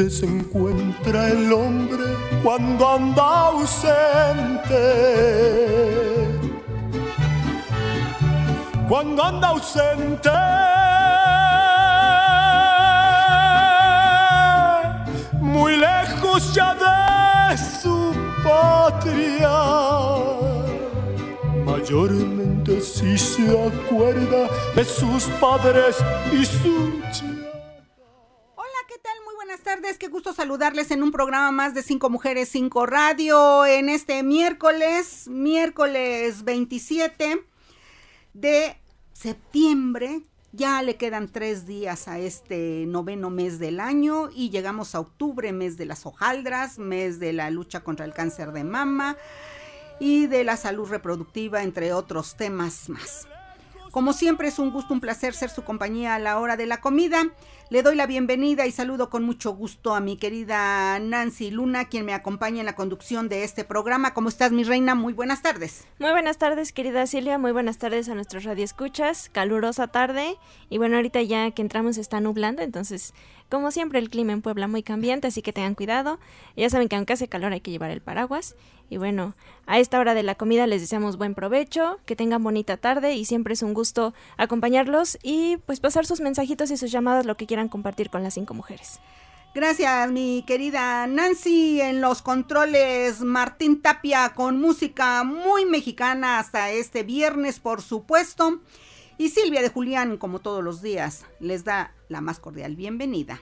Triste se encuentra el hombre cuando anda ausente. Cuando anda ausente. Muy lejos ya de su patria. Mayormente si se acuerda de sus padres y su saludarles en un programa más de Cinco Mujeres, Cinco Radio, en este miércoles, miércoles 27 de septiembre. Ya le quedan tres días a este noveno mes del año y llegamos a octubre, mes de las hojaldras, mes de la lucha contra el cáncer de mama y de la salud reproductiva, entre otros temas más. Como siempre es un gusto, un placer ser su compañía a la hora de la comida. Le doy la bienvenida y saludo con mucho gusto a mi querida Nancy Luna, quien me acompaña en la conducción de este programa. ¿Cómo estás, mi reina? Muy buenas tardes. Muy buenas tardes, querida Silvia. Muy buenas tardes a nuestros radioescuchas. Calurosa tarde. Y bueno, ahorita ya que entramos está nublando, entonces, como siempre, el clima en Puebla muy cambiante, así que tengan cuidado. Ya saben que aunque hace calor hay que llevar el paraguas. Y bueno, a esta hora de la comida les deseamos buen provecho, que tengan bonita tarde y siempre es un gusto acompañarlos y pues pasar sus mensajitos y sus llamadas, lo que quieran compartir con las cinco mujeres. Gracias, mi querida Nancy. En los controles, Martín Tapia con música muy mexicana hasta este viernes, por supuesto. Y Silvia de Julián, como todos los días, les da la más cordial bienvenida.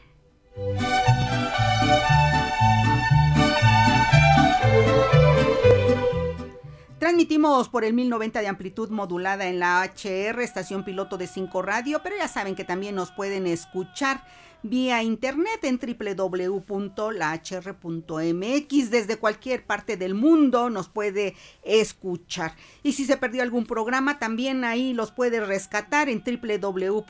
Transmitimos por el 1090 de amplitud modulada en la HR, estación piloto de 5 radio, pero ya saben que también nos pueden escuchar vía internet en www.lahr.mx. Desde cualquier parte del mundo nos puede escuchar. Y si se perdió algún programa, también ahí los puede rescatar en www.lahr.mx.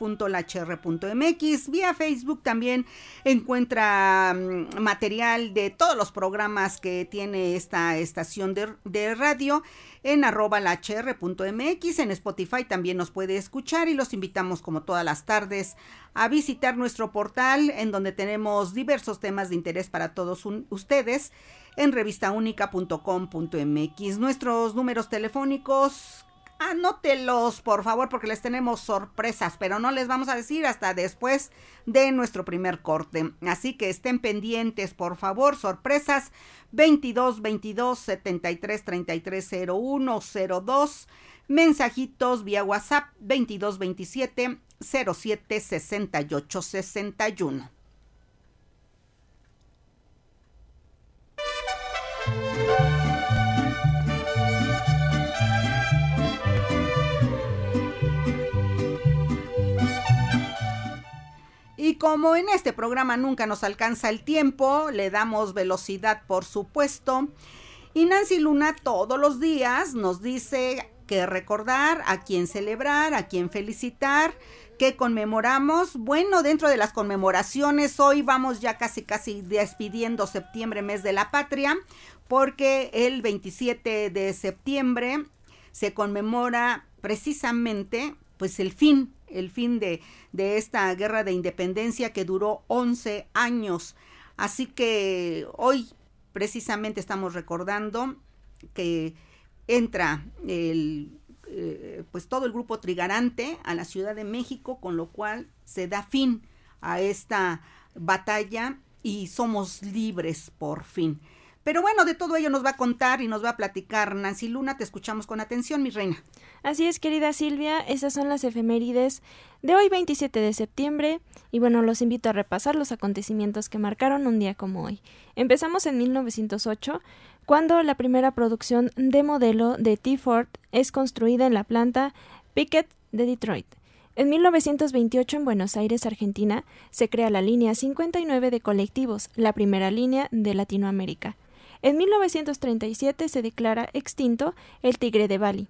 Vía Facebook también encuentra mm, material de todos los programas que tiene esta estación de, de radio en arroba la hr.mx. En Spotify también nos puede escuchar y los invitamos como todas las tardes a visitar nuestro portal en donde tenemos diversos temas de interés para todos ustedes en revistaúnica.com.mx. Nuestros números telefónicos Anótelos, por favor, porque les tenemos sorpresas, pero no les vamos a decir hasta después de nuestro primer corte. Así que estén pendientes, por favor, sorpresas 22 22 73 33 01 02. Mensajitos vía WhatsApp 22 27 07 68 61. Y como en este programa nunca nos alcanza el tiempo, le damos velocidad por supuesto. Y Nancy Luna todos los días nos dice que recordar, a quién celebrar, a quién felicitar, que conmemoramos. Bueno, dentro de las conmemoraciones, hoy vamos ya casi casi despidiendo septiembre, mes de la patria, porque el 27 de septiembre se conmemora precisamente pues el fin el fin de, de esta guerra de independencia que duró 11 años. Así que hoy precisamente estamos recordando que entra el, eh, pues todo el grupo trigarante a la Ciudad de México, con lo cual se da fin a esta batalla y somos libres por fin. Pero bueno, de todo ello nos va a contar y nos va a platicar Nancy Luna. Te escuchamos con atención, mi reina. Así es, querida Silvia, esas son las efemérides de hoy 27 de septiembre y bueno, los invito a repasar los acontecimientos que marcaron un día como hoy. Empezamos en 1908, cuando la primera producción de modelo de T-Ford es construida en la planta Pickett de Detroit. En 1928, en Buenos Aires, Argentina, se crea la línea 59 de colectivos, la primera línea de Latinoamérica. En 1937 se declara extinto el tigre de Bali.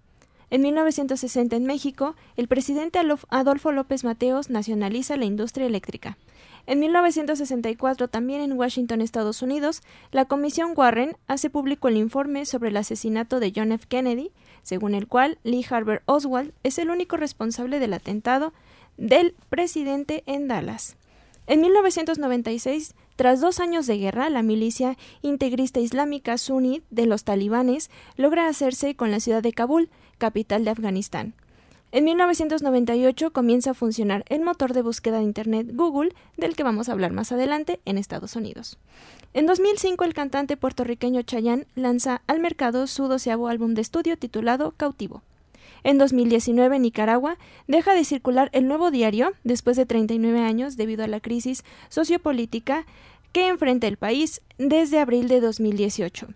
En 1960 en México, el presidente Adolfo López Mateos nacionaliza la industria eléctrica. En 1964, también en Washington, Estados Unidos, la Comisión Warren hace público el informe sobre el asesinato de John F. Kennedy, según el cual Lee Harvey Oswald es el único responsable del atentado del presidente en Dallas. En 1996, tras dos años de guerra, la milicia integrista islámica suní de los talibanes logra hacerse con la ciudad de Kabul, capital de Afganistán. En 1998 comienza a funcionar el motor de búsqueda de Internet Google, del que vamos a hablar más adelante en Estados Unidos. En 2005 el cantante puertorriqueño Chayanne lanza al mercado su doceavo álbum de estudio titulado Cautivo. En 2019 Nicaragua deja de circular el nuevo diario después de 39 años debido a la crisis sociopolítica que enfrenta el país desde abril de 2018.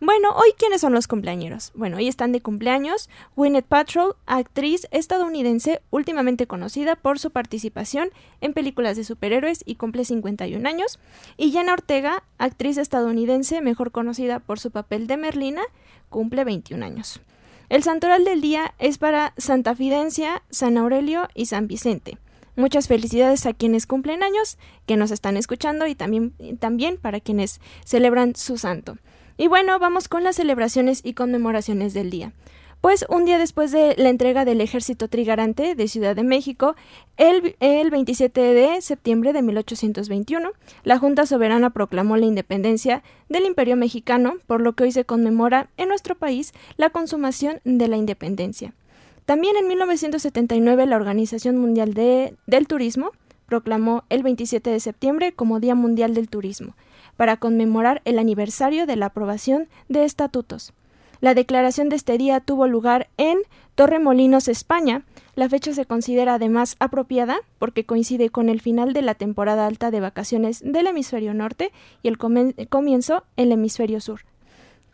Bueno, hoy quiénes son los cumpleañeros. Bueno, hoy están de cumpleaños Gwyneth Paltrow, actriz estadounidense últimamente conocida por su participación en películas de superhéroes y cumple 51 años, y Jenna Ortega, actriz estadounidense mejor conocida por su papel de Merlina, cumple 21 años. El santoral del día es para Santa Fidencia, San Aurelio y San Vicente. Muchas felicidades a quienes cumplen años, que nos están escuchando y también, también para quienes celebran su santo. Y bueno, vamos con las celebraciones y conmemoraciones del día. Pues un día después de la entrega del ejército trigarante de Ciudad de México, el, el, 27 de septiembre de 1821, la Junta Soberana proclamó la independencia del Imperio Mexicano, por lo que hoy se conmemora en nuestro país la consumación de la independencia. También en 1979 la Organización Mundial de, del Turismo proclamó el 27 de septiembre como Día Mundial del Turismo para conmemorar el aniversario de la aprobación de estatutos. La declaración de este día tuvo lugar en Torremolinos, España. La fecha se considera además apropiada porque coincide con el final de la temporada alta de vacaciones del hemisferio norte y el comienzo en el hemisferio sur.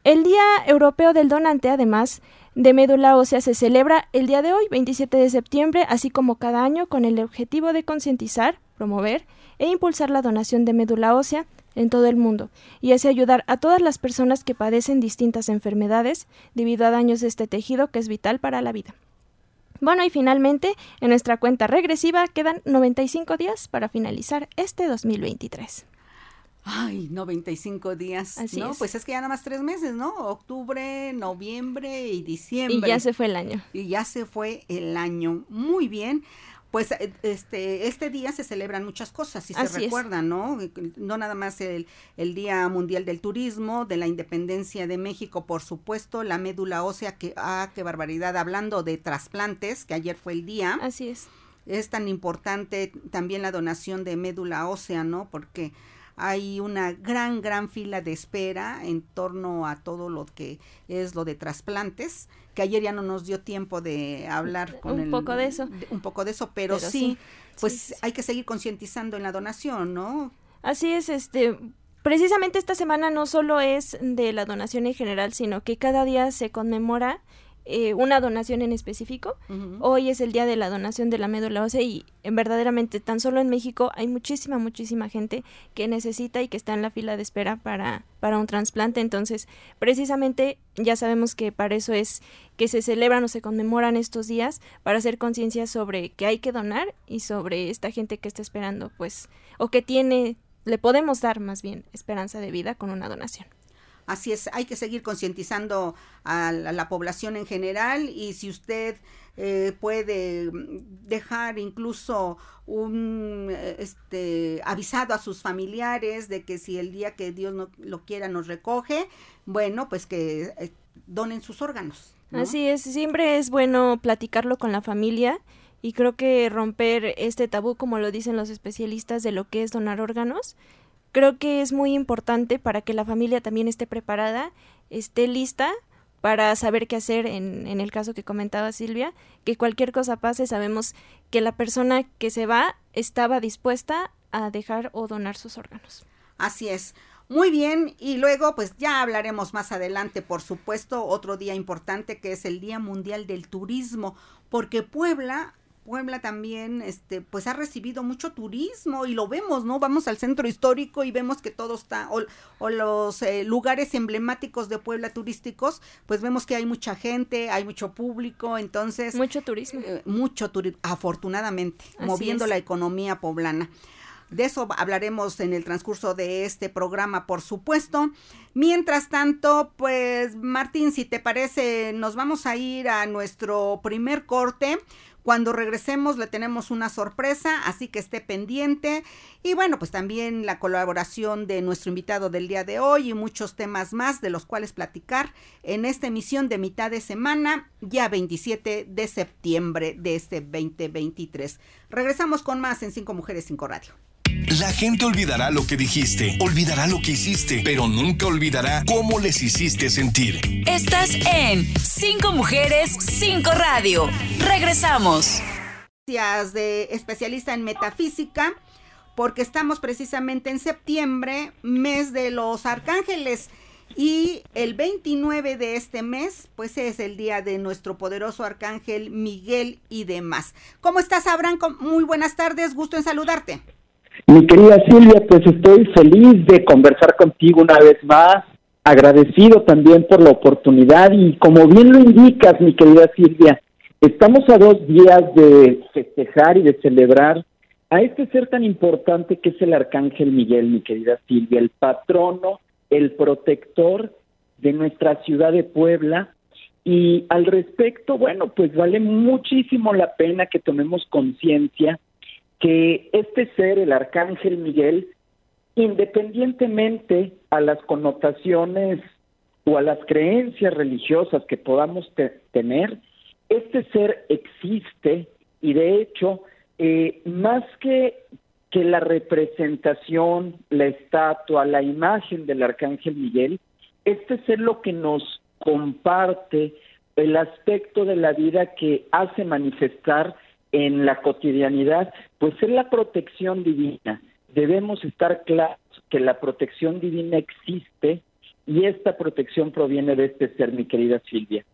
El Día Europeo del Donante, además de médula ósea, se celebra el día de hoy, 27 de septiembre, así como cada año, con el objetivo de concientizar, promover e impulsar la donación de médula ósea en todo el mundo y así ayudar a todas las personas que padecen distintas enfermedades debido a daños de este tejido que es vital para la vida. Bueno, y finalmente, en nuestra cuenta regresiva quedan 95 días para finalizar este 2023. Ay, 95 días. Así ¿no? Pues es que ya nada más tres meses, ¿no? Octubre, noviembre y diciembre. Y ya se fue el año. Y ya se fue el año. Muy bien pues eh, este, este día se celebran muchas cosas, y se recuerdan, ¿no? No nada más el, el, Día Mundial del Turismo, de la Independencia de México, por supuesto, la médula ósea, que, ah, qué barbaridad, hablando de trasplantes, que ayer fue el día. Así es. Es tan importante también la donación de médula ósea, ¿no? Porque hay una gran, gran fila de espera en torno a todo lo que es lo de trasplantes, que ayer ya no nos dio tiempo de hablar con un poco de eso. un poco de eso, pero, sí, pues hay que seguir concientizando en la donación, ¿no? Así es, este, precisamente esta semana no solo es de la donación en general, sino que cada día se conmemora eh, una donación en específico. Hoy es el día de la donación de la médula ósea y verdaderamente tan solo en México hay muchísima, muchísima gente que necesita y que está en la fila de espera para, para un trasplante. Entonces, precisamente ya sabemos que para eso es que se celebran o se conmemoran estos días para hacer conciencia sobre que hay que donar y sobre esta gente que está esperando, pues, o que tiene, le podemos dar más bien esperanza de vida con una donación. Así es, hay que seguir concientizando a, la población en general y si usted eh, puede dejar incluso un este avisado a sus familiares de que si el día que Dios no lo quiera nos recoge, bueno, pues que eh, donen sus órganos. Así es, siempre es bueno platicarlo con la familia y creo que romper este tabú, como lo dicen los especialistas, de lo que es donar órganos, creo que es muy importante para que la familia también esté preparada, esté lista para saber qué hacer en, en, el caso que comentaba Silvia, que cualquier cosa pase, sabemos que la persona que se va estaba dispuesta a dejar o donar sus órganos. Así es. Muy bien, y luego pues ya hablaremos más adelante, por supuesto, otro día importante que es el Día Mundial del Turismo, porque Puebla Puebla también, este, pues ha recibido mucho turismo y lo vemos, ¿no? Vamos al centro histórico y vemos que todo está, o, los eh, lugares emblemáticos de Puebla turísticos, pues vemos que hay mucha gente, hay mucho público, entonces... Mucho turismo. Eh, mucho turismo, afortunadamente, moviendo la economía poblana. De eso hablaremos en el transcurso de este programa, por supuesto. Mientras tanto, pues Martín, si te parece, nos vamos a ir a nuestro primer corte. Cuando regresemos le tenemos una sorpresa, así que esté pendiente. Y bueno, pues también la colaboración de nuestro invitado del día de hoy y muchos temas más de los cuales platicar en esta emisión de mitad de semana, ya 27 de septiembre de este 2023. Regresamos con más en Cinco Mujeres, Cinco Radio. La gente olvidará lo que dijiste, olvidará lo que hiciste, pero nunca olvidará cómo les hiciste sentir. Estás en Cinco Mujeres, Cinco Radio. Regresamos. Gracias de especialista en metafísica, porque estamos precisamente en septiembre, mes de los arcángeles. Y el 29 de este mes, pues es el día de nuestro poderoso arcángel Miguel y demás. ¿Cómo estás, Abraham? Muy buenas tardes, gusto en saludarte. Mi querida Silvia, pues estoy feliz de conversar contigo una vez más, agradecido también por la oportunidad y como bien lo indicas, mi querida Silvia, estamos a dos días de festejar y de celebrar a este ser tan importante que es el Arcángel Miguel, mi querida Silvia, el patrono, el protector de nuestra ciudad de Puebla. Y al respecto, bueno, pues vale muchísimo la pena que tomemos conciencia que este ser, el arcángel Miguel, independientemente a las connotaciones o a las creencias religiosas que podamos tener, este ser existe y de hecho, eh, más que, que la representación, la estatua, la imagen del arcángel Miguel, este ser lo que nos comparte el aspecto de la vida que hace manifestar en la cotidianidad, pues es la protección divina. Debemos estar claros que la protección divina existe y esta protección proviene de este ser, mi querida Silvia.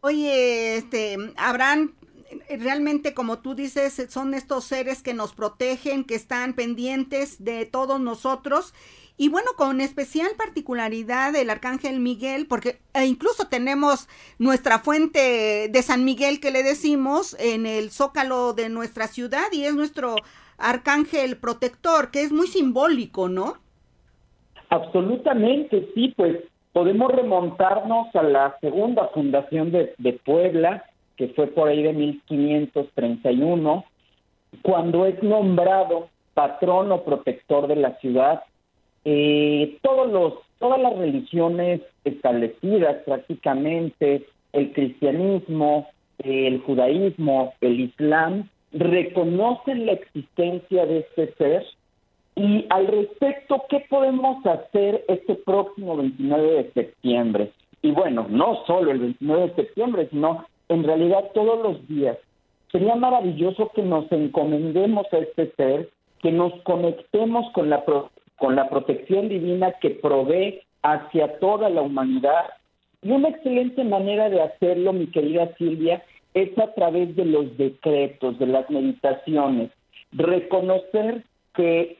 Oye, este, Abraham, realmente como tú dices, son estos seres que nos protegen, que están pendientes de todos nosotros y bueno, con especial particularidad del Arcángel Miguel, porque e incluso tenemos nuestra fuente de San Miguel que le decimos en el zócalo de nuestra ciudad y es nuestro Arcángel protector, que es muy simbólico, ¿no? Absolutamente, sí, pues podemos remontarnos a la segunda fundación de, de Puebla, que fue por ahí de 1531, cuando es nombrado patrono protector de la ciudad eh, todos los, todas las religiones establecidas prácticamente, el cristianismo, el judaísmo, el islam, reconocen la existencia de este ser y al respecto, ¿qué podemos hacer este próximo 29 de septiembre? Y bueno, no solo el 29 de septiembre, sino en realidad todos los días. Sería maravilloso que nos encomendemos a este ser, que nos conectemos con la con la protección divina que provee hacia toda la humanidad. Y una excelente manera de hacerlo, mi querida Silvia, es a través de los decretos, de las meditaciones. Reconocer que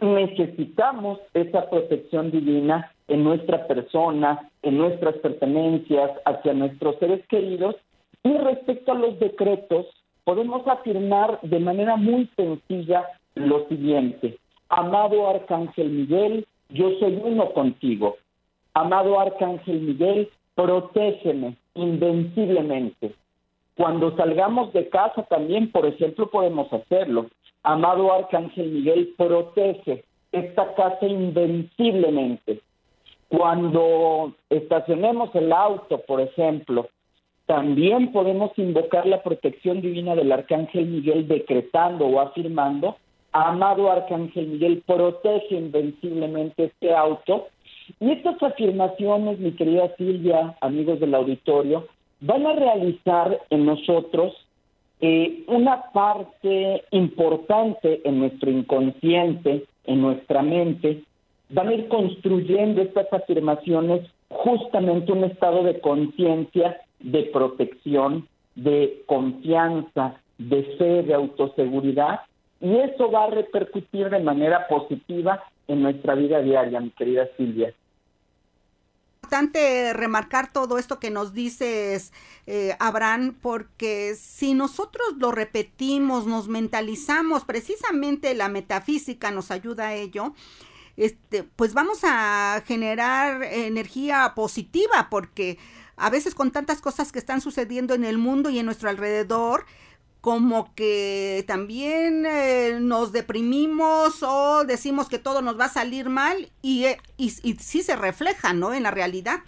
necesitamos esa protección divina en nuestra persona, en nuestras pertenencias, hacia nuestros seres queridos. Y respecto a los decretos, podemos afirmar de manera muy sencilla lo siguiente. Amado Arcángel Miguel, yo soy uno contigo. Amado Arcángel Miguel, protégeme invenciblemente. Cuando salgamos de casa también, por ejemplo, podemos hacerlo. Amado Arcángel Miguel, protege esta casa invenciblemente. Cuando estacionemos el auto, por ejemplo, también podemos invocar la protección divina del Arcángel Miguel decretando o afirmando amado Arcángel Miguel, protege invenciblemente este auto. Y estas afirmaciones, mi querida Silvia, amigos del auditorio, van a realizar en nosotros eh, una parte importante en nuestro inconsciente, en nuestra mente, van a ir construyendo estas afirmaciones justamente un estado de conciencia, de protección, de confianza, de fe, de autoseguridad, y eso va a repercutir de manera positiva en nuestra vida diaria, mi querida Silvia. Importante remarcar todo esto que nos dices, eh, Abraham, porque si nosotros lo repetimos, nos mentalizamos, precisamente la metafísica nos ayuda a ello, este, pues vamos a generar energía positiva, porque a veces con tantas cosas que están sucediendo en el mundo y en nuestro alrededor, como que también eh, nos deprimimos o decimos que todo nos va a salir mal y, eh, y, sí se refleja, ¿no? En la realidad.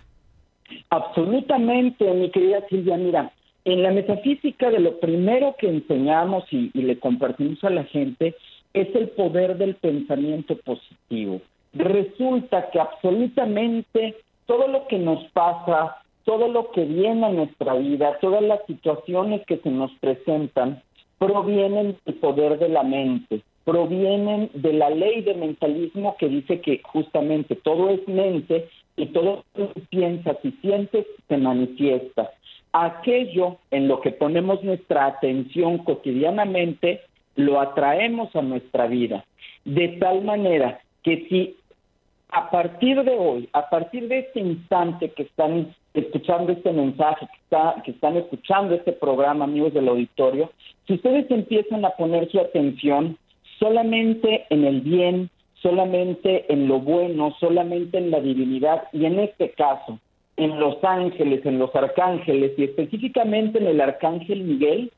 Absolutamente, mi querida Silvia. Mira, en la metafísica de lo primero que enseñamos y, y le compartimos a la gente es el poder del pensamiento positivo. Resulta que absolutamente todo lo que nos pasa, todo lo que viene a nuestra vida, todas las situaciones que se nos presentan, provienen del poder de la mente, provienen de la ley de mentalismo que dice que justamente todo es mente y todo lo que piensas y sientes se manifiesta. Aquello en lo que ponemos nuestra atención cotidianamente, lo atraemos a nuestra vida. De tal manera que si a partir de hoy, a partir de este instante que están escuchando este mensaje, que, está, que están escuchando este programa, amigos del auditorio, si ustedes empiezan a poner su atención solamente en el bien, solamente en lo bueno, solamente en la divinidad y en este caso en los ángeles, en los arcángeles y específicamente en el arcángel Miguel,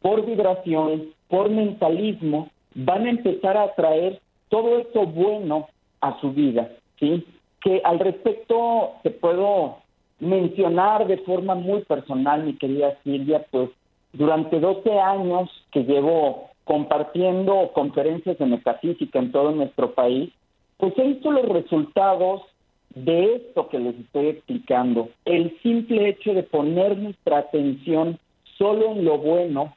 por vibración, por mentalismo, van a empezar a atraer todo esto bueno a su vida, ¿sí? Que al respecto te puedo mencionar de forma muy personal, mi querida Silvia, pues durante 12 años que llevo compartiendo conferencias de metafísica en todo nuestro país, pues he visto los resultados de esto que les estoy explicando. El simple hecho de poner nuestra atención solo en lo bueno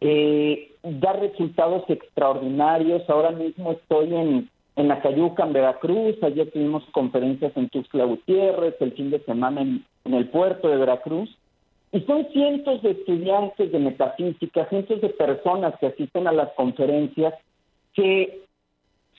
eh, da resultados extraordinarios. Ahora mismo estoy en en la Cayuca, en Veracruz. Ayer tuvimos conferencias en Tuxtla Gutiérrez, el fin de semana en, el puerto de Veracruz. Y son cientos de estudiantes de metafísica, cientos de personas que asisten a las conferencias que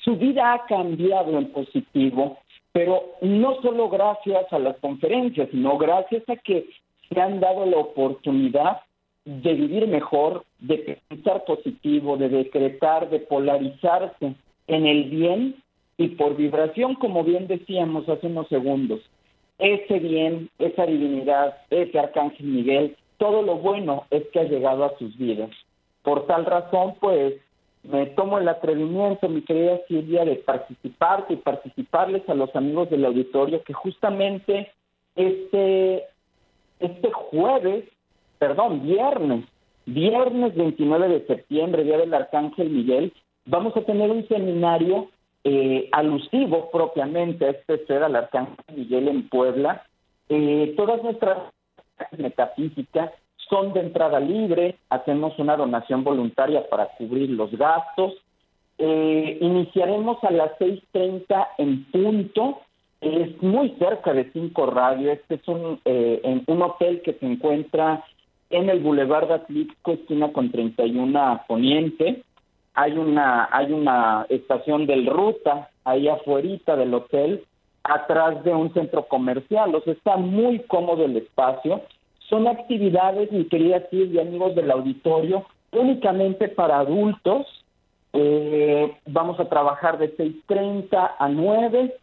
su vida ha cambiado en positivo, pero no solo gracias a las conferencias, sino gracias a que se han dado la oportunidad de vivir mejor, de pensar positivo, de decretar, de polarizarse en el bien y por vibración, como bien decíamos hace unos segundos. Ese bien, esa divinidad, ese arcángel Miguel, todo lo bueno es que ha llegado a sus vidas. Por tal razón, pues, me tomo el atrevimiento, mi querida Silvia, de participar y participarles a los amigos del auditorio que justamente este, este jueves, perdón, viernes, viernes 29 de septiembre, Día del Arcángel Miguel, vamos a tener un seminario eh, alusivo propiamente a este ser al Arcángel Miguel en Puebla. Eh, todas nuestras metafísicas son de entrada libre, hacemos una donación voluntaria para cubrir los gastos. Eh, iniciaremos a las 6.30 en punto, es muy cerca de Cinco Radio, este es un, en un hotel que se encuentra en el Boulevard Atlántico, esquina con 31 Poniente hay una, hay una estación del Ruta ahí afuera del hotel, atrás de un centro comercial, o sea, está muy cómodo el espacio. Son actividades, mi querida Silvia, amigos del auditorio, únicamente para adultos. Eh, vamos a trabajar de 6.30 a 9.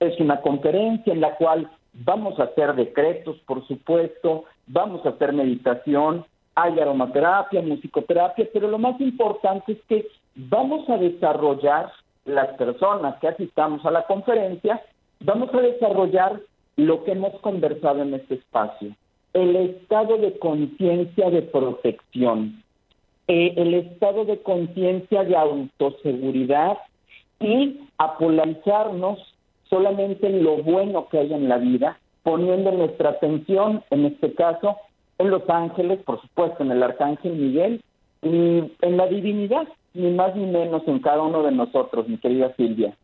Es una conferencia en la cual vamos a hacer decretos, por supuesto, vamos a hacer meditación, hay aromaterapia, musicoterapia, pero lo más importante es que vamos a desarrollar las personas que asistamos a la conferencia, vamos a desarrollar lo que hemos conversado en este espacio, el estado de conciencia de protección, eh, el estado de conciencia de autoseguridad y a solamente en lo bueno que hay en la vida, poniendo nuestra atención, en este caso, en los ángeles, por supuesto, en el arcángel Miguel y en la divinidad, ni más ni menos en cada uno de nosotros, mi querida Silvia.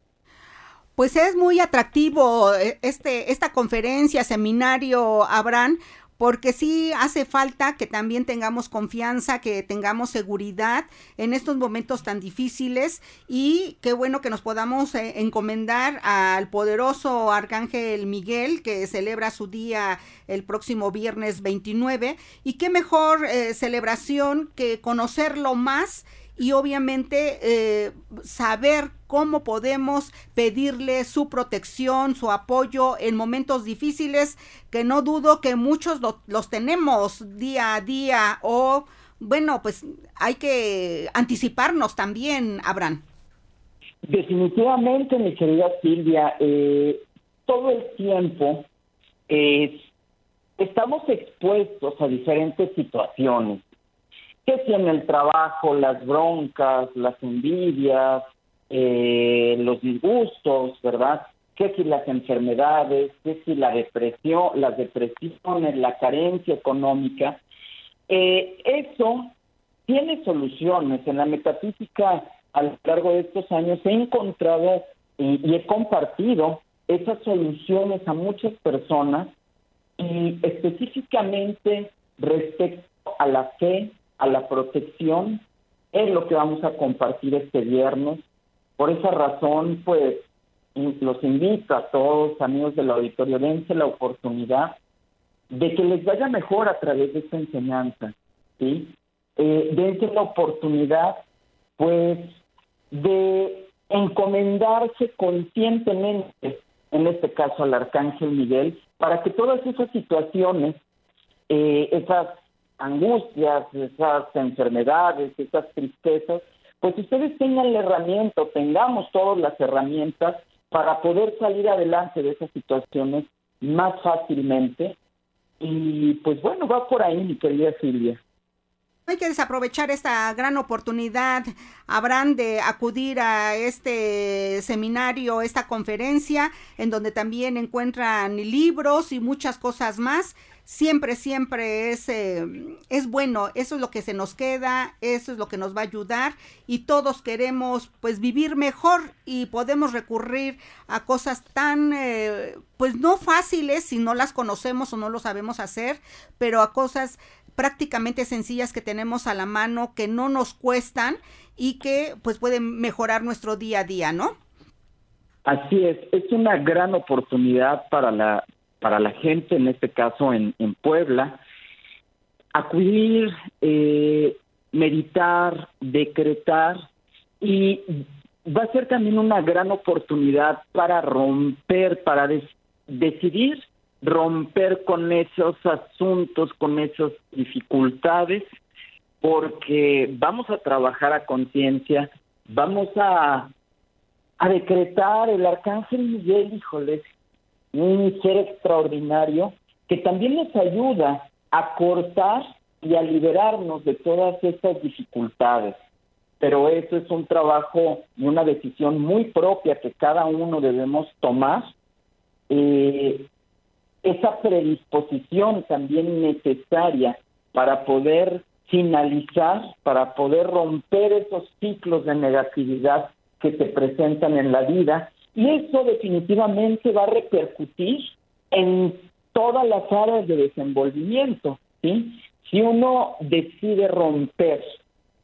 Pues es muy atractivo eh, este, esta conferencia, seminario, Abraham, porque sí hace falta que también tengamos confianza, que tengamos seguridad en estos momentos tan difíciles y qué bueno que nos podamos eh, encomendar al poderoso Arcángel Miguel que celebra su día el próximo viernes 29 y qué mejor eh, celebración que conocerlo más y obviamente eh, saber cómo podemos pedirle su protección, su apoyo en momentos difíciles, que no dudo que muchos los tenemos día a día o bueno, pues hay que anticiparnos también, Abraham. Definitivamente, mi querida Silvia, eh, todo el tiempo estamos expuestos a diferentes situaciones que si en el trabajo las broncas, las envidias, eh, los disgustos, ¿verdad? Que si las enfermedades, que si la depresión, las depresiones, la carencia económica, eh, eso tiene soluciones. En la metafísica, a lo largo de estos años, he encontrado y he compartido esas soluciones a muchas personas y específicamente respecto a la fe, a la protección, es lo que vamos a compartir este viernes. Por esa razón, pues, los invito a todos, amigos del auditorio, dense la oportunidad de que les vaya mejor a través de esta enseñanza, ¿sí? Eh, dense la oportunidad, pues, de encomendarse conscientemente, en este caso al Arcángel Miguel, para que todas esas situaciones, eh, esas angustias, esas enfermedades, esas tristezas, pues ustedes tengan la herramienta, tengamos todas las herramientas para poder salir adelante de esas situaciones más fácilmente. Y pues bueno, va por ahí, mi querida Silvia. Hay que desaprovechar esta gran oportunidad, habrán de acudir a este seminario, esta conferencia, en donde también encuentran libros y muchas cosas más siempre, siempre es, eh, es bueno, eso es lo que se nos queda, eso es lo que nos va a ayudar y todos queremos pues vivir mejor y podemos recurrir a cosas tan eh, pues no fáciles si no las conocemos o no lo sabemos hacer, pero a cosas prácticamente sencillas que tenemos a la mano que no nos cuestan y que pues pueden mejorar nuestro día a día, ¿no? Así es, es una gran oportunidad para la para la gente, en este caso en, Puebla, acudir, eh, meditar, decretar y va a ser también una gran oportunidad para romper, para decidir romper con esos asuntos, con esas dificultades, porque vamos a trabajar a conciencia, vamos a, a decretar el arcángel Miguel, híjoles, un ser extraordinario que también nos ayuda a cortar y a liberarnos de todas estas dificultades. Pero eso es un trabajo y una decisión muy propia que cada uno debemos tomar. Eh, esa predisposición también necesaria para poder finalizar, para poder romper esos ciclos de negatividad que se presentan en la vida y eso definitivamente va a repercutir en todas las áreas de desenvolvimiento. ¿sí? Si uno decide romper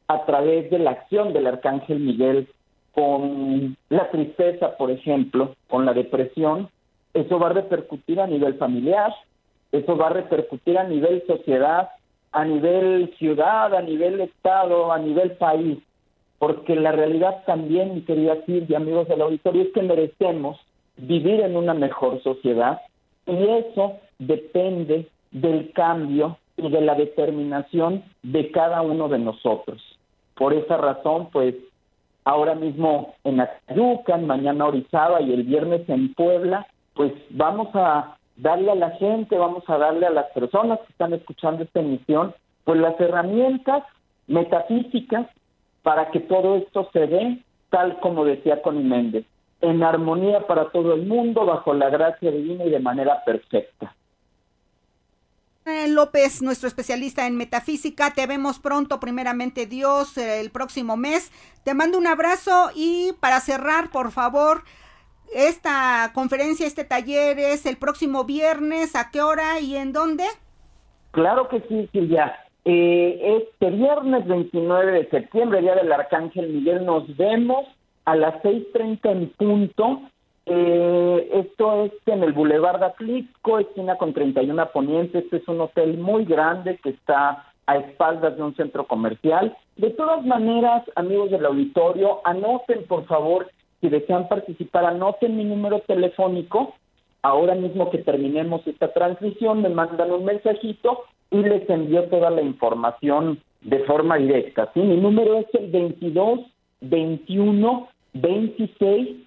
a través de la acción del arcángel Miguel con la tristeza, por ejemplo, con la depresión, eso va a repercutir a nivel familiar, eso va a repercutir a nivel sociedad, a nivel ciudad, a nivel estado, a nivel país porque la realidad también, mi querida Silvia, amigos del auditorio, es que merecemos vivir en una mejor sociedad y eso depende del cambio y de la determinación de cada uno de nosotros. Por esa razón, pues, ahora mismo en Acayucan, mañana Orizaba y el viernes en Puebla, pues vamos a darle a la gente, vamos a darle a las personas que están escuchando esta emisión, pues las herramientas metafísicas para que todo esto se dé tal como decía Connie Méndez, en armonía para todo el mundo, bajo la gracia divina y de manera perfecta. López, nuestro especialista en metafísica, te vemos pronto, primeramente Dios, el próximo mes. Te mando un abrazo y para cerrar, por favor, esta conferencia, este taller es el próximo viernes, ¿a qué hora y en dónde? Claro que sí, Silvia. Eh, este viernes 29 de septiembre, Día del Arcángel Miguel, nos vemos a las 6.30 en punto. Eh, esto es en el Boulevard Atlixco, esquina con 31 Poniente. Este es un hotel muy grande que está a espaldas de un centro comercial. De todas maneras, amigos del auditorio, anoten por favor, si desean participar, anoten mi número telefónico. Ahora mismo que terminemos esta transmisión, me mandan un mensajito y les envío toda la información de forma directa. ¿sí? Mi número es el 22 21 26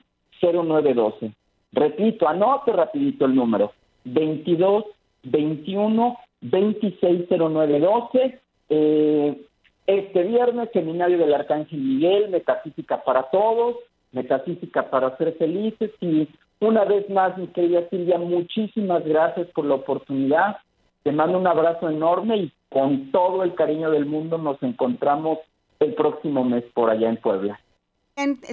0912. Repito, anote rapidito el número. 22 21 26 0912. Eh, este viernes, Seminario del Arcángel Miguel, Metafísica para Todos, Metafísica para Ser Felices. Y una vez más, mi querida Silvia, muchísimas gracias por la oportunidad. Te mando un abrazo enorme y con todo el cariño del mundo nos encontramos el próximo mes por allá en Puebla.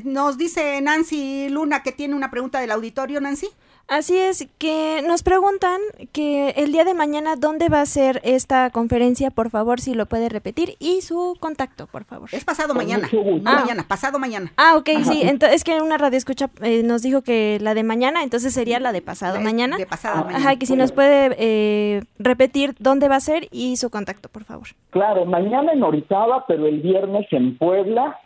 Nos dice Nancy Luna que tiene una pregunta del auditorio, Nancy. Así es, que nos preguntan que el día de mañana dónde va a ser esta conferencia, por favor, si lo puede repetir, y su contacto, por favor. Es pasado mañana. Ah. mañana, pasado mañana. Ah, ok, sí, entonces es que una radio escucha eh, nos dijo que la de mañana, entonces sería la de pasado mañana. De pasado mañana. Ajá, que si nos puede eh, repetir dónde va a ser y su contacto, por favor. Claro, mañana en Orizaba, pero el viernes en Puebla.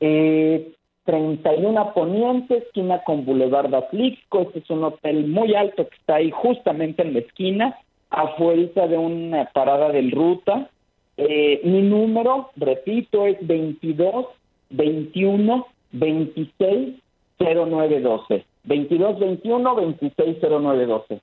Eh, 31 Poniente, esquina con Boulevard Atlixco. Este es un hotel muy alto que está ahí justamente en la esquina, afuera de una parada del ruta. Eh, mi número, repito, es 22 21 26 0912. 22 21 26 0912.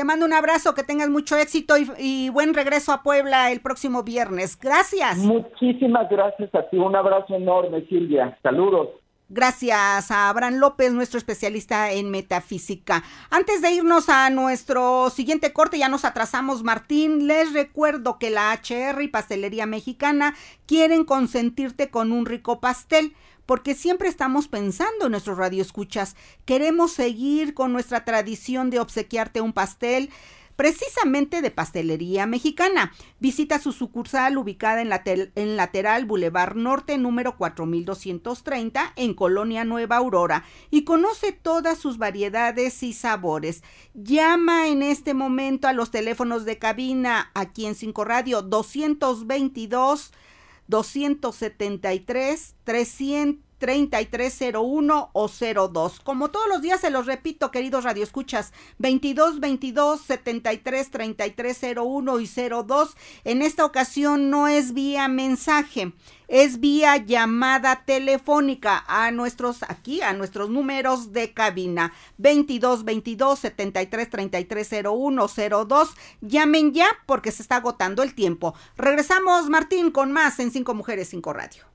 Te mando un abrazo, que tengas mucho éxito y, buen regreso a Puebla el próximo viernes. Gracias. Muchísimas gracias a ti. Un abrazo enorme, Silvia. Saludos. Gracias a Abraham López, nuestro especialista en metafísica. Antes de irnos a nuestro siguiente corte, ya nos atrasamos, Martín. Les recuerdo que la HR y Pastelería Mexicana quieren consentirte con un rico pastel porque siempre estamos pensando en nuestros radioescuchas. Queremos seguir con nuestra tradición de obsequiarte un pastel precisamente de pastelería mexicana. Visita su sucursal ubicada en, la en lateral Boulevard Norte número 4230 en Colonia Nueva Aurora y conoce todas sus variedades y sabores. Llama en este momento a los teléfonos de cabina aquí en Cinco Radio 222 273 300 3301 o 02. Como todos los días se los repito, queridos radioescuchas, 22 22 73 3301 y 02. En esta ocasión no es vía mensaje es vía llamada telefónica a nuestros aquí a nuestros números de cabina 22 22 73 33 01 02 llamen ya porque se está agotando el tiempo regresamos Martín con más en cinco mujeres cinco radio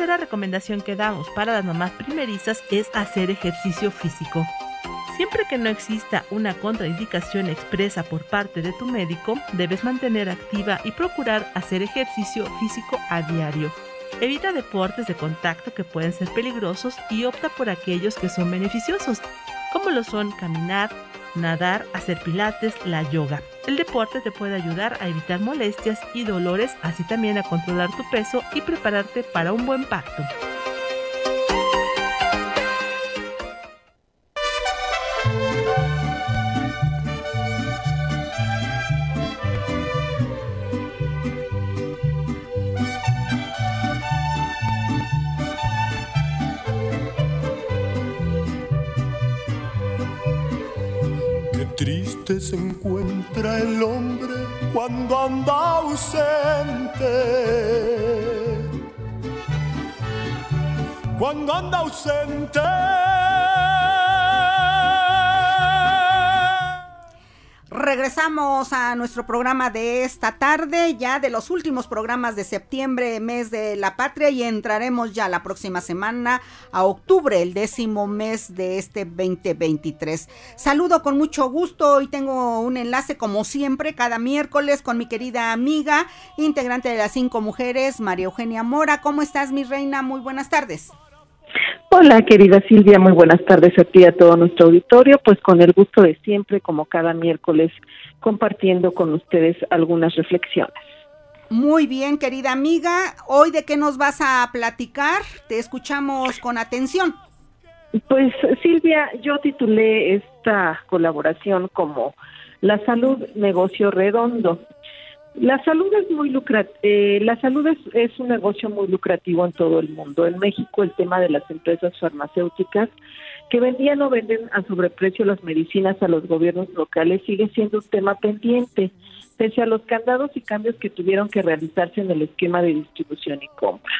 Tercera recomendación que damos para las mamás primerizas es hacer ejercicio físico. Siempre que no exista una contraindicación expresa por parte de tu médico, debes mantener activa y procurar hacer ejercicio físico a diario. Evita deportes de contacto que pueden ser peligrosos y opta por aquellos que son beneficiosos, como lo son caminar, nadar, hacer pilates, la yoga. El deporte te puede ayudar a evitar molestias y dolores, así también a controlar tu peso y prepararte para un buen pacto. Cuando anda ausente. Cuando anda ausente. Regresamos a nuestro programa de esta tarde, ya de los últimos programas de septiembre, mes de la patria, y entraremos ya la próxima semana a octubre, el décimo mes de este 2023. Saludo con mucho gusto y tengo un enlace como siempre cada miércoles con mi querida amiga, integrante de las cinco mujeres, María Eugenia Mora. ¿Cómo estás, mi reina? Muy buenas tardes. Hola, querida Silvia, muy buenas tardes a ti y a todo nuestro auditorio. Pues con el gusto de siempre, como cada miércoles, compartiendo con ustedes algunas reflexiones. Muy bien, querida amiga. Hoy de qué nos vas a platicar? Te escuchamos con atención. Pues Silvia, yo titulé esta colaboración como La salud negocio redondo. La salud es muy lucrativa, eh, la salud es, un negocio muy lucrativo en todo el mundo. En México el tema de las empresas farmacéuticas que vendían o venden a sobreprecio las medicinas a los gobiernos locales sigue siendo un tema pendiente, pese a los candados y cambios que tuvieron que realizarse en el esquema de distribución y compra.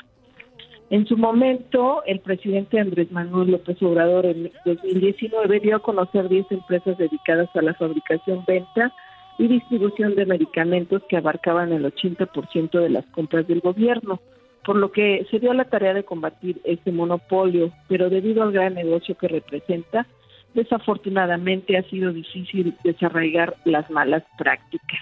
En su momento, el presidente Andrés Manuel López Obrador en 2019 dio a conocer 10 empresas dedicadas a la fabricación, venta y distribución de medicamentos que abarcaban el 80% de las compras del gobierno, por lo que se dio la tarea de combatir este monopolio, pero debido al gran negocio que representa, desafortunadamente ha sido difícil desarraigar las malas prácticas.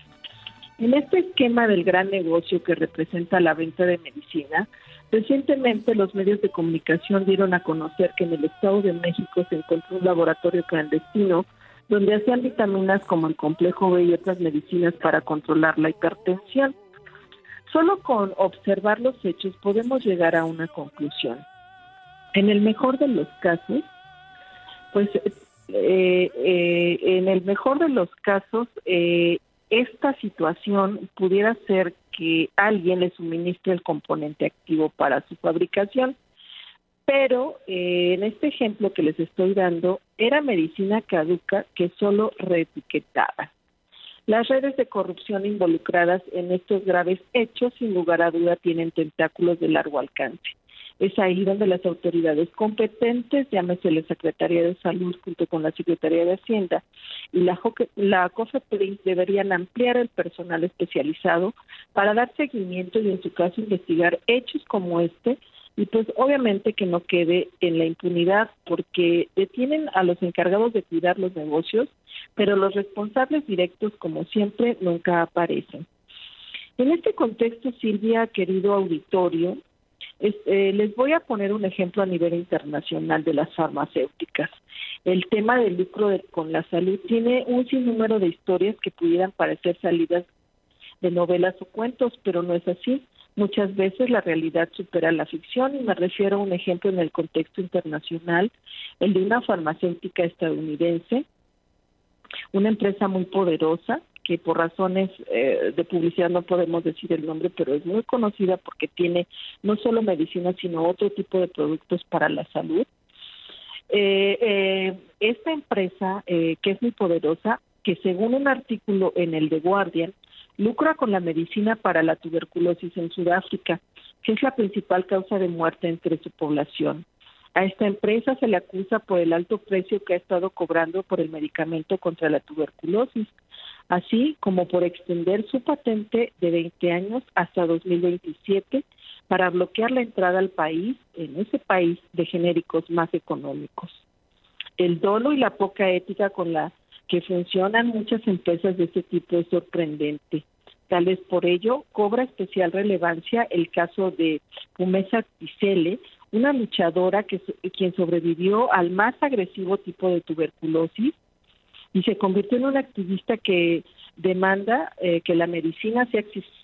En este esquema del gran negocio que representa la venta de medicina, recientemente los medios de comunicación dieron a conocer que en el Estado de México se encontró un laboratorio clandestino donde hacían vitaminas como el complejo B y otras medicinas para controlar la hipertensión. Solo con observar los hechos podemos llegar a una conclusión. En el mejor de los casos, pues eh, eh, en el mejor de los casos, eh, esta situación pudiera ser que alguien le suministre el componente activo para su fabricación pero eh, en este ejemplo que les estoy dando, era medicina caduca que solo reetiquetaba. Las redes de corrupción involucradas en estos graves hechos, sin lugar a duda, tienen tentáculos de largo alcance. Es ahí donde las autoridades competentes, llámese la Secretaría de Salud junto con la Secretaría de Hacienda y la, la COFEPRIS, deberían ampliar el personal especializado para dar seguimiento y, en su caso, investigar hechos como este y pues obviamente que no quede en la impunidad porque detienen a los encargados de cuidar los negocios, pero los responsables directos, como siempre, nunca aparecen. En este contexto, Silvia, querido auditorio, eh, les voy a poner un ejemplo a nivel internacional de las farmacéuticas. El tema del lucro con la salud tiene un sinnúmero de historias que pudieran parecer salidas de novelas o cuentos, pero no es así. Muchas veces la realidad supera la ficción y me refiero a un ejemplo en el contexto internacional, el de una farmacéutica estadounidense, una empresa muy poderosa que por razones eh, de publicidad no podemos decir el nombre, pero es muy conocida porque tiene no solo medicina, sino otro tipo de productos para la salud. Eh, eh, esta empresa, que es muy poderosa, que según un artículo en el The Guardian, lucra con la medicina para la tuberculosis en Sudáfrica, que es la principal causa de muerte entre su población. A esta empresa se le acusa por el alto precio que ha estado cobrando por el medicamento contra la tuberculosis, así como por extender su patente de 20 años hasta 2027 para bloquear la entrada al país, en ese país, de genéricos más económicos. El dolo y la poca ética con la que funcionan muchas empresas de este tipo es sorprendente. Tal vez por ello cobra especial relevancia el caso de Pumesa Tisele, una luchadora que quien sobrevivió al más agresivo tipo de tuberculosis y se convirtió en una activista que demanda eh, que la medicina sea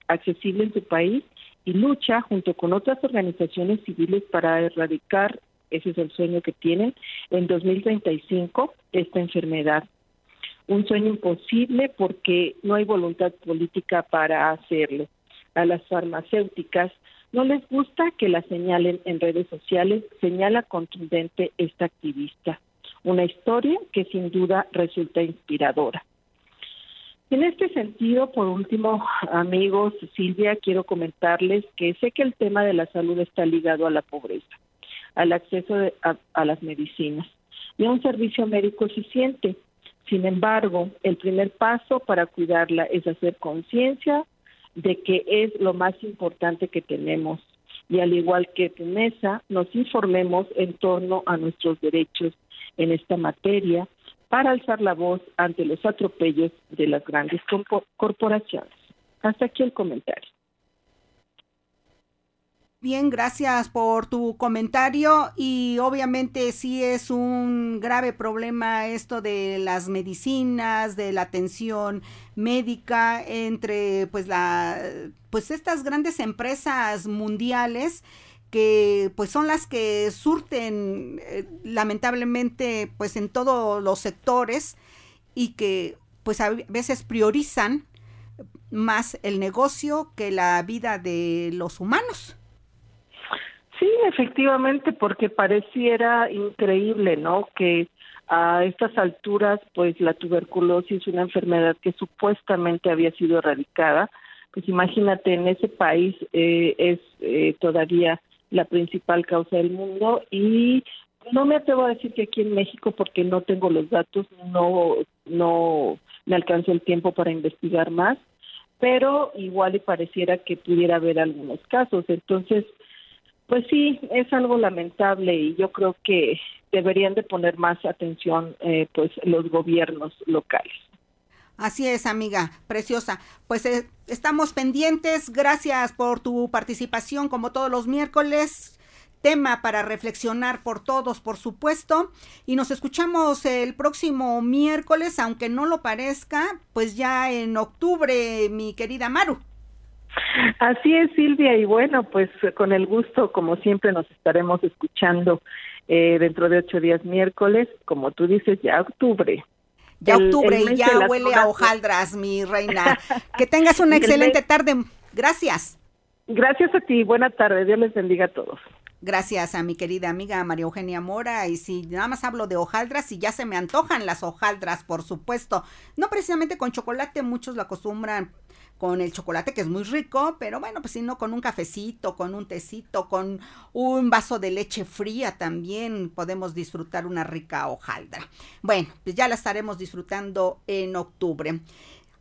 accesible en su país y lucha junto con otras organizaciones civiles para erradicar, ese es el sueño que tienen, en 2035 esta enfermedad un sueño imposible porque no hay voluntad política para hacerlo. A las farmacéuticas no les gusta que la señalen en redes sociales, señala contundente esta activista. Una historia que sin duda resulta inspiradora. En este sentido, por último, amigos, Silvia, quiero comentarles que sé que el tema de la salud está ligado a la pobreza, al acceso a, a las medicinas y a un servicio médico eficiente. Sin embargo, el primer paso para cuidarla es hacer conciencia de que es lo más importante que tenemos y al igual que mesa nos informemos en torno a nuestros derechos en esta materia para alzar la voz ante los atropellos de las grandes corporaciones. Hasta aquí el comentario. Bien, gracias por tu comentario y obviamente sí es un grave problema esto de las medicinas, de la atención médica entre pues la pues estas grandes empresas mundiales que pues son las que surten eh, lamentablemente pues en todos los sectores y que pues a veces priorizan más el negocio que la vida de los humanos. Sí, efectivamente, porque pareciera increíble, ¿no? Que a estas alturas, pues la tuberculosis, una enfermedad que supuestamente había sido erradicada, pues imagínate, en ese país eh, es eh, todavía la principal causa del mundo y no me atrevo a decir que aquí en México porque no tengo los datos, no no me alcanzó el tiempo para investigar más, pero igual y pareciera que pudiera haber algunos casos. Entonces, pues sí, es algo lamentable y yo creo que deberían de poner más atención eh, pues los gobiernos locales. Así es, amiga, preciosa. Pues eh, estamos pendientes. Gracias por tu participación como todos los miércoles. Tema para reflexionar por todos, por supuesto. Y nos escuchamos el próximo miércoles, aunque no lo parezca, pues ya en octubre, mi querida Maru. Así es, Silvia, y bueno, pues con el gusto, como siempre, nos estaremos escuchando eh, dentro de ocho días miércoles, como tú dices, ya octubre. Ya octubre y ya huele a hojaldras, mi reina. que tengas una excelente tarde. Gracias. Gracias a ti, buena tarde, Dios les bendiga a todos. Gracias a mi querida amiga María Eugenia Mora. Y si nada más hablo de hojaldras, y ya se me antojan las hojaldras, por supuesto. No precisamente con chocolate, muchos lo acostumbran con el chocolate que es muy rico, pero bueno, pues si no, con un cafecito, con un tecito, con un vaso de leche fría también podemos disfrutar una rica hojaldra. Bueno, pues ya la estaremos disfrutando en octubre.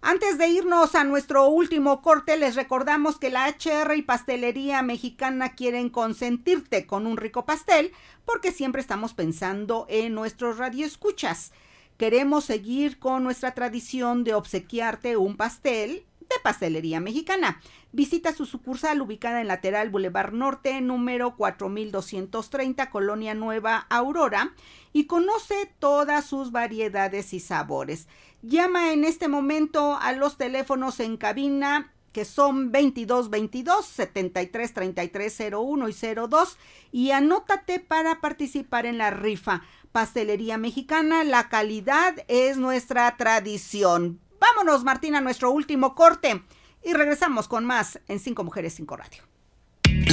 Antes de irnos a nuestro último corte, les recordamos que la HR y Pastelería Mexicana quieren consentirte con un rico pastel porque siempre estamos pensando en nuestros radioescuchas. Queremos seguir con nuestra tradición de obsequiarte un pastel Pastelería Mexicana. Visita su sucursal ubicada en lateral Boulevard Norte, número 4230, Colonia Nueva Aurora, y conoce todas sus variedades y sabores. Llama en este momento a los teléfonos en cabina que son 22 22 73 33 01 y 02 y anótate para participar en la rifa. Pastelería Mexicana, la calidad es nuestra tradición. Vámonos, Martina, a nuestro último corte y regresamos con más en Cinco Mujeres, Cinco Radio.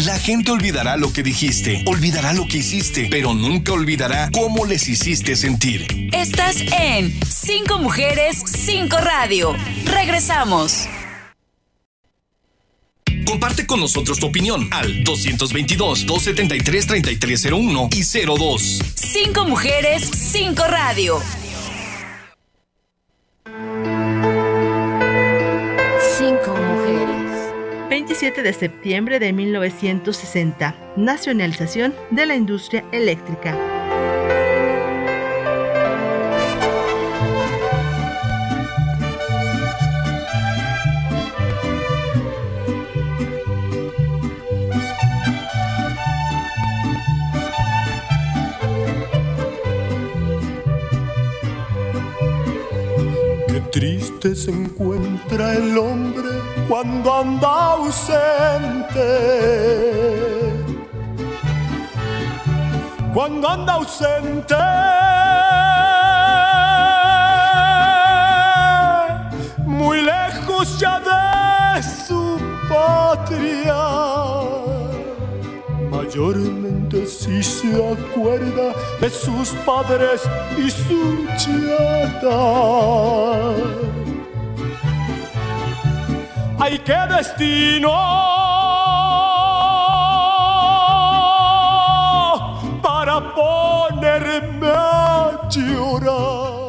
La gente olvidará lo que dijiste, olvidará lo que hiciste, pero nunca olvidará cómo les hiciste sentir. Estás en Cinco Mujeres, Cinco Radio. Regresamos. Comparte con nosotros tu opinión al 222-273-3301 y 02. Cinco Mujeres, Cinco Radio. 27 de septiembre de 1960, nacionalización de la industria eléctrica. Qué triste se encuentra el hombre cuando anda ausente. Cuando anda ausente. Muy lejos ya de su patria. Mayormente si se acuerda de sus padres y su chata ¡Ay, qué destino! Para ponerme a llorar.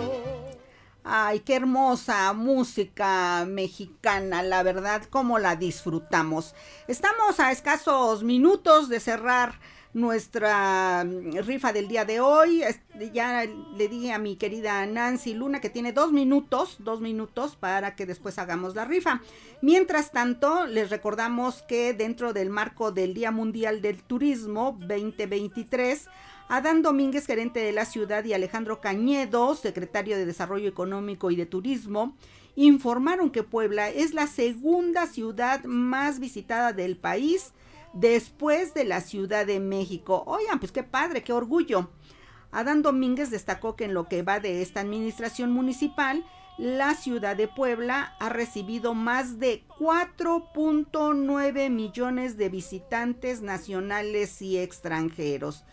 Ay, qué hermosa música mexicana, la verdad, cómo la disfrutamos. Estamos a escasos minutos de cerrar nuestra mm, rifa del día de hoy. Ya le dije a mi querida Nancy Luna que tiene dos minutos, dos minutos para que después hagamos la rifa. Mientras tanto, les recordamos que dentro del marco del Día Mundial del Turismo 2023, Adán Domínguez, gerente de la ciudad, y Alejandro Cañedo, secretario de Desarrollo Económico y de Turismo, informaron que Puebla es la segunda ciudad más visitada del país después de la Ciudad de México. Oigan, pues qué padre, qué orgullo. Adán Domínguez destacó que en lo que va de esta administración municipal, la ciudad de Puebla ha recibido más de 4.9 millones de visitantes nacionales y extranjeros.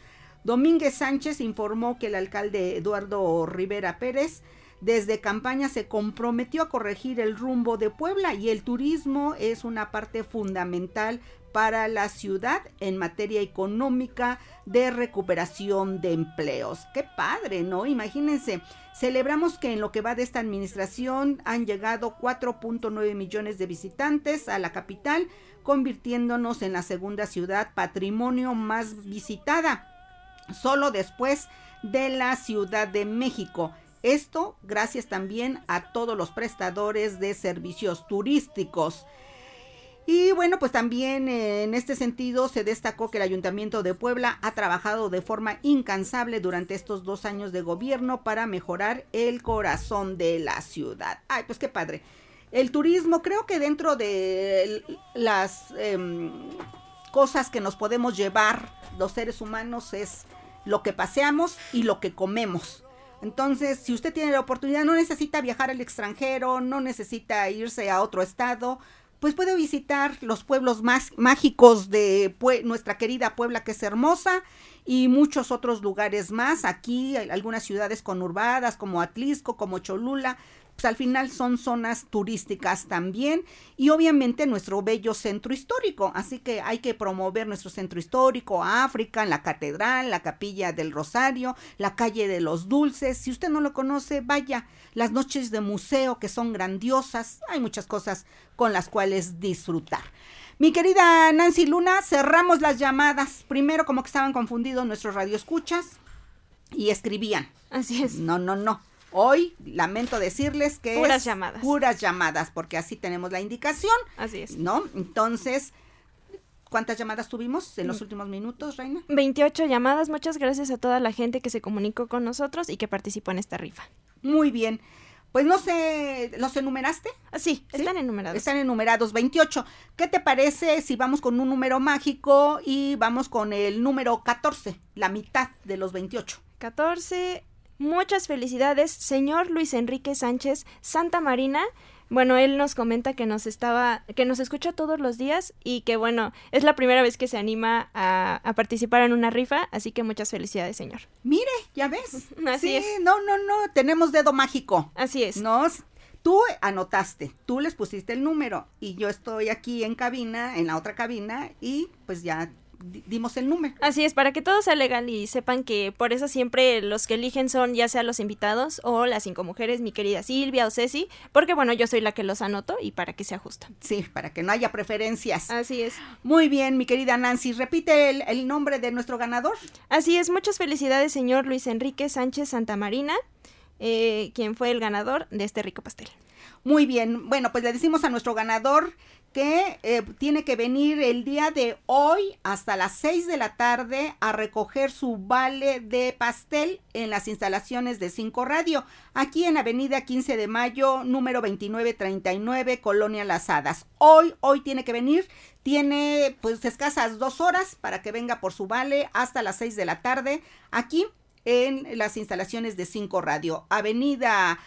Domínguez Sánchez informó que el alcalde Eduardo Rivera Pérez desde campaña se comprometió a corregir el rumbo de Puebla y el turismo es una parte fundamental para la ciudad en materia económica de recuperación de empleos. Qué padre, ¿no? Imagínense, celebramos que en lo que va de esta administración han llegado 4.9 millones de visitantes a la capital, convirtiéndonos en la segunda ciudad patrimonio más visitada, solo después de la Ciudad de México. Esto gracias también a todos los prestadores de servicios turísticos. Y bueno, pues también eh, en este sentido se destacó que el Ayuntamiento de Puebla ha trabajado de forma incansable durante estos dos años de gobierno para mejorar el corazón de la ciudad. Ay, pues qué padre. El turismo, creo que dentro de las em, cosas que nos podemos llevar los seres humanos es lo que paseamos y lo que comemos. Entonces, si usted tiene la oportunidad, no necesita viajar al extranjero, no necesita irse a otro estado, pues puede visitar los pueblos más mágicos de nuestra querida Puebla, que es hermosa, y muchos otros lugares más. Aquí hay algunas ciudades conurbadas como Atlisco, como Cholula, pues al final son zonas turísticas también y obviamente nuestro bello centro histórico. Así que hay que promover nuestro centro histórico, África, la catedral, la capilla del Rosario, la calle de los Dulces. Si usted no lo conoce, vaya. Las noches de museo que son grandiosas. Hay muchas cosas con las cuales disfrutar. Mi querida Nancy Luna, cerramos las llamadas. Primero, como que estaban confundidos nuestros radioescuchas y escribían. Así es. No, no, no. Hoy lamento decirles que puras llamadas. Puras llamadas, porque así tenemos la indicación. Así es. ¿No? Entonces, ¿cuántas llamadas tuvimos en los últimos minutos, Reina? 28 llamadas. Muchas gracias a toda la gente que se comunicó con nosotros y que participó en esta rifa. Muy bien. Pues no sé, ¿los enumeraste? Ah, sí, están enumerados. Están enumerados, 28. ¿Qué te parece si vamos con un número mágico y vamos con el número 14, la mitad de los 28? 14, Muchas felicidades, señor Luis Enrique Sánchez Santa Marina. Bueno, él nos comenta que nos estaba, que nos escucha todos los días y que bueno, es la primera vez que se anima a, participar en una rifa, así que muchas felicidades, señor. Mire, ya ves. Así es. No, no, no, tenemos dedo mágico. Así es. Nos, tú anotaste, tú les pusiste el número y yo estoy aquí en cabina, en la otra cabina y pues ya dimos el número. Así es, para que todo sea legal y sepan que por eso siempre los que eligen son ya sea los invitados o las cinco mujeres, mi querida Silvia o Ceci, porque bueno, yo soy la que los anoto y para que sea justo. Sí, para que no haya preferencias. Así es. Muy bien, mi querida Nancy, repite el, nombre de nuestro ganador. Así es, muchas felicidades, señor Luis Enrique Sánchez Santamarina, eh, quien fue el ganador de este rico pastel. Muy bien, bueno, pues le decimos a nuestro ganador que eh, tiene que venir el día de hoy hasta las 6 de la tarde a recoger su vale de pastel en las instalaciones de 5 Radio, aquí en Avenida 15 de Mayo, número 2939, Colonia Las Hadas. Hoy, hoy tiene que venir, tiene pues escasas dos horas para que venga por su vale hasta las 6 de la tarde, aquí en las instalaciones de 5 Radio, Avenida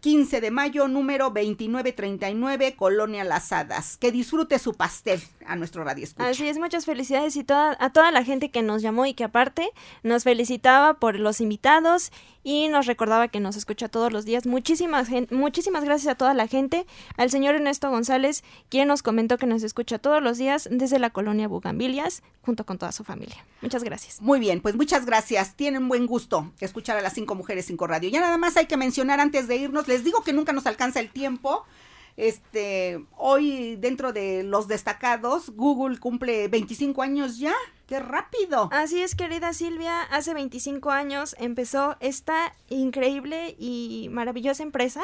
15 de mayo, número 2939, Colonia Las Hadas. Que disfrute su pastel a nuestro radio escucha. Así es, muchas felicidades y toda, a toda la gente que nos llamó y que aparte nos felicitaba por los invitados y nos recordaba que nos escucha todos los días. Muchísimas, muchísimas gracias a toda la gente. Al señor Ernesto González, quien nos comentó que nos escucha todos los días desde la colonia Bugambilias, junto con toda su familia. Muchas gracias. Muy bien, pues muchas gracias. Tienen buen gusto escuchar a las cinco mujeres cinco radio. Ya nada más hay que mencionar antes de irnos Les digo que nunca nos alcanza el tiempo. Este, hoy dentro de los destacados, Google cumple 25 años ya. ¡Qué rápido! Así es, querida Silvia. Hace 25 años empezó esta increíble y maravillosa empresa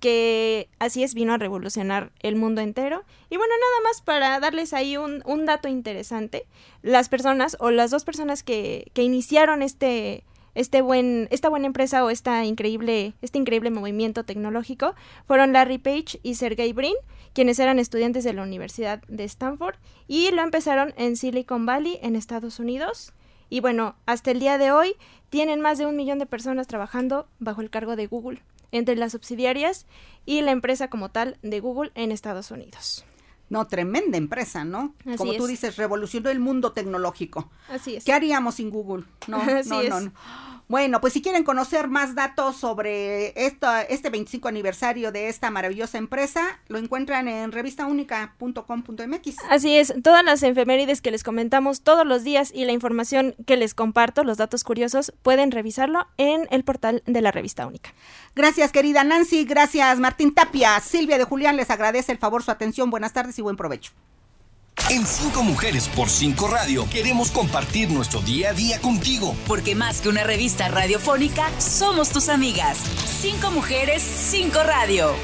que así es, vino a revolucionar el mundo entero. Y bueno, nada más para darles ahí un, un dato interesante, las personas o las dos personas que, que iniciaron este, este buen, esta buena empresa o esta increíble, este increíble movimiento tecnológico fueron Larry Page y Sergey Brin, quienes eran estudiantes de la Universidad de Stanford y lo empezaron en Silicon Valley, en Estados Unidos. Y bueno, hasta el día de hoy tienen más de un millón de personas trabajando bajo el cargo de Google, entre las subsidiarias y la empresa como tal de Google en Estados Unidos. No, tremenda empresa, ¿no? Como tú dices, revolucionó el mundo tecnológico. Así es. ¿Qué haríamos sin Google? No, no, no, no. Bueno, pues si quieren conocer más datos sobre este 25 aniversario de esta maravillosa empresa, lo encuentran en revistaúnica.com.mx. Así es, todas las efemérides que les comentamos todos los días y la información que les comparto, los datos curiosos, pueden revisarlo en el portal de la Revista Única. Gracias, querida Nancy, gracias, Martín Tapia. Silvia de Julián les agradece el favor, su atención. Buenas tardes y buen provecho. En Cinco Mujeres por Cinco Radio queremos compartir nuestro día a día contigo. Porque más que una revista radiofónica, somos tus amigas. Cinco Mujeres, Cinco Radio.